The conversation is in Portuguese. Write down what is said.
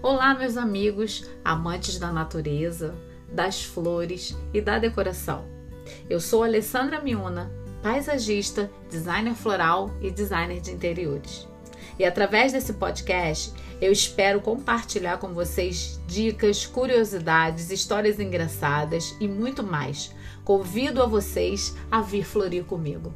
Olá, meus amigos, amantes da natureza, das flores e da decoração. Eu sou Alessandra Miuna, paisagista, designer floral e designer de interiores. E através desse podcast, eu espero compartilhar com vocês dicas, curiosidades, histórias engraçadas e muito mais. Convido a vocês a vir florir comigo.